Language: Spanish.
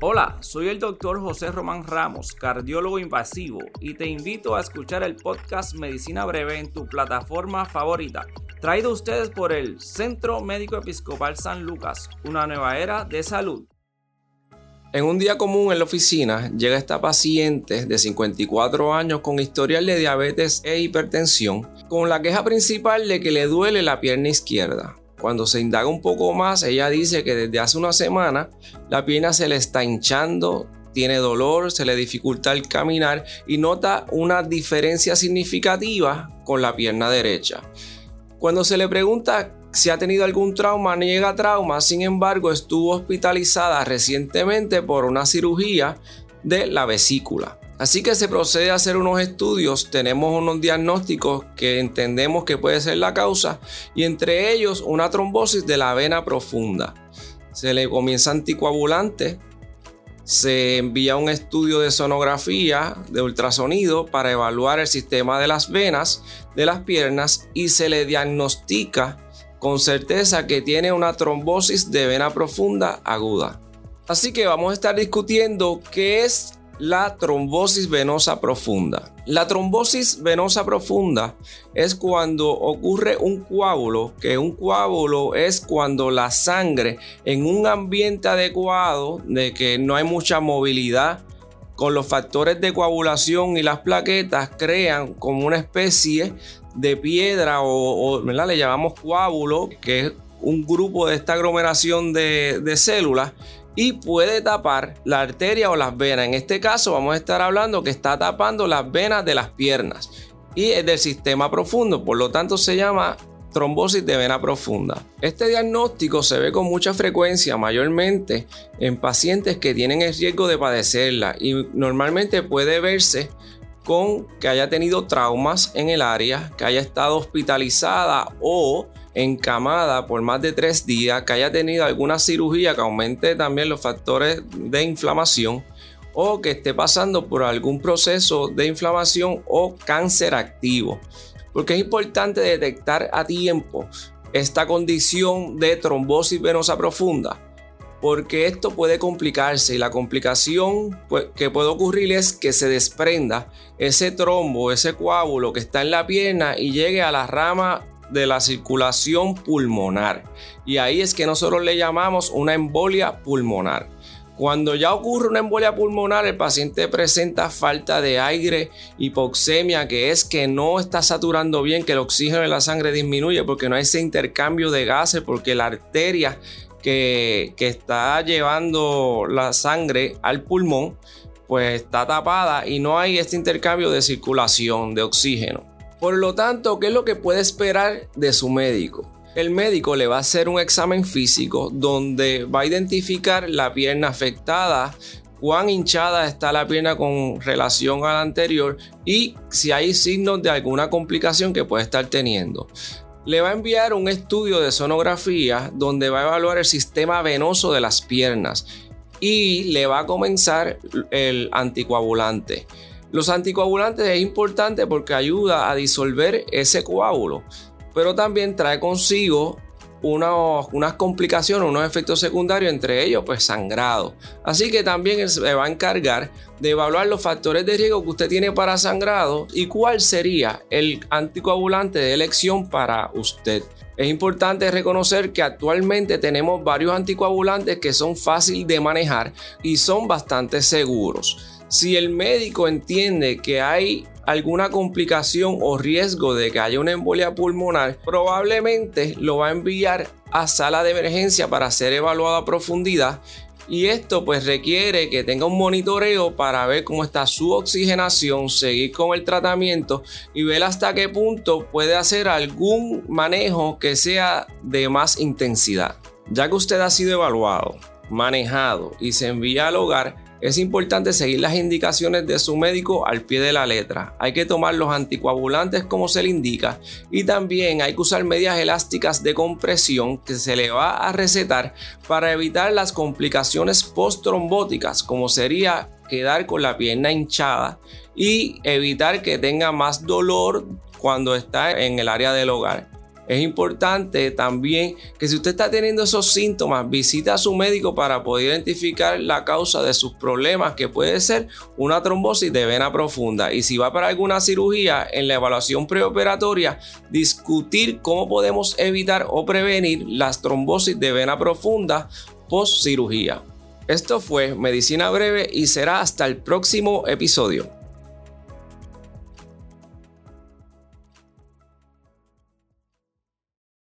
Hola, soy el doctor José Román Ramos, cardiólogo invasivo, y te invito a escuchar el podcast Medicina Breve en tu plataforma favorita, traído a ustedes por el Centro Médico Episcopal San Lucas, una nueva era de salud. En un día común en la oficina llega esta paciente de 54 años con historial de diabetes e hipertensión, con la queja principal de que le duele la pierna izquierda. Cuando se indaga un poco más, ella dice que desde hace una semana la pierna se le está hinchando, tiene dolor, se le dificulta el caminar y nota una diferencia significativa con la pierna derecha. Cuando se le pregunta si ha tenido algún trauma, niega trauma, sin embargo estuvo hospitalizada recientemente por una cirugía de la vesícula. Así que se procede a hacer unos estudios, tenemos unos diagnósticos que entendemos que puede ser la causa y entre ellos una trombosis de la vena profunda. Se le comienza anticoagulante, se envía un estudio de sonografía de ultrasonido para evaluar el sistema de las venas de las piernas y se le diagnostica con certeza que tiene una trombosis de vena profunda aguda. Así que vamos a estar discutiendo qué es la trombosis venosa profunda. La trombosis venosa profunda es cuando ocurre un coágulo, que un coágulo es cuando la sangre en un ambiente adecuado, de que no hay mucha movilidad, con los factores de coagulación y las plaquetas crean como una especie de piedra o, le llamamos coágulo, que es un grupo de esta aglomeración de, de células y puede tapar la arteria o las venas. En este caso vamos a estar hablando que está tapando las venas de las piernas y es del sistema profundo, por lo tanto se llama trombosis de vena profunda. Este diagnóstico se ve con mucha frecuencia, mayormente en pacientes que tienen el riesgo de padecerla y normalmente puede verse con que haya tenido traumas en el área, que haya estado hospitalizada o encamada por más de tres días, que haya tenido alguna cirugía que aumente también los factores de inflamación o que esté pasando por algún proceso de inflamación o cáncer activo. Porque es importante detectar a tiempo esta condición de trombosis venosa profunda porque esto puede complicarse y la complicación pues, que puede ocurrir es que se desprenda ese trombo, ese coágulo que está en la pierna y llegue a la rama de la circulación pulmonar. Y ahí es que nosotros le llamamos una embolia pulmonar. Cuando ya ocurre una embolia pulmonar, el paciente presenta falta de aire, hipoxemia, que es que no está saturando bien, que el oxígeno en la sangre disminuye porque no hay ese intercambio de gases, porque la arteria que, está llevando la sangre al pulmón, pues está tapada y no hay este intercambio de circulación de oxígeno. Por lo tanto, ¿qué es lo que puede esperar de su médico? El médico le va a hacer un examen físico donde va a identificar la pierna afectada, cuán hinchada está la pierna con relación a la anterior y si hay signos de alguna complicación que puede estar teniendo le va a enviar un estudio de sonografía donde va a evaluar el sistema venoso de las piernas y le va a comenzar el anticoagulante. Los anticoagulantes es importante porque ayuda a disolver ese coágulo, pero también trae consigo unas complicaciones, unos efectos secundarios, entre ellos pues sangrado. Así que también se va a encargar de evaluar los factores de riesgo que usted tiene para sangrado y cuál sería el anticoagulante de elección para usted. Es importante reconocer que actualmente tenemos varios anticoagulantes que son fáciles de manejar y son bastante seguros. Si el médico entiende que hay alguna complicación o riesgo de que haya una embolia pulmonar, probablemente lo va a enviar a sala de emergencia para ser evaluado a profundidad y esto pues requiere que tenga un monitoreo para ver cómo está su oxigenación, seguir con el tratamiento y ver hasta qué punto puede hacer algún manejo que sea de más intensidad. Ya que usted ha sido evaluado, manejado y se envía al hogar, es importante seguir las indicaciones de su médico al pie de la letra. Hay que tomar los anticoagulantes como se le indica y también hay que usar medias elásticas de compresión que se le va a recetar para evitar las complicaciones post-trombóticas como sería quedar con la pierna hinchada y evitar que tenga más dolor cuando está en el área del hogar. Es importante también que si usted está teniendo esos síntomas, visita a su médico para poder identificar la causa de sus problemas, que puede ser una trombosis de vena profunda. Y si va para alguna cirugía, en la evaluación preoperatoria, discutir cómo podemos evitar o prevenir las trombosis de vena profunda post cirugía. Esto fue Medicina Breve y será hasta el próximo episodio.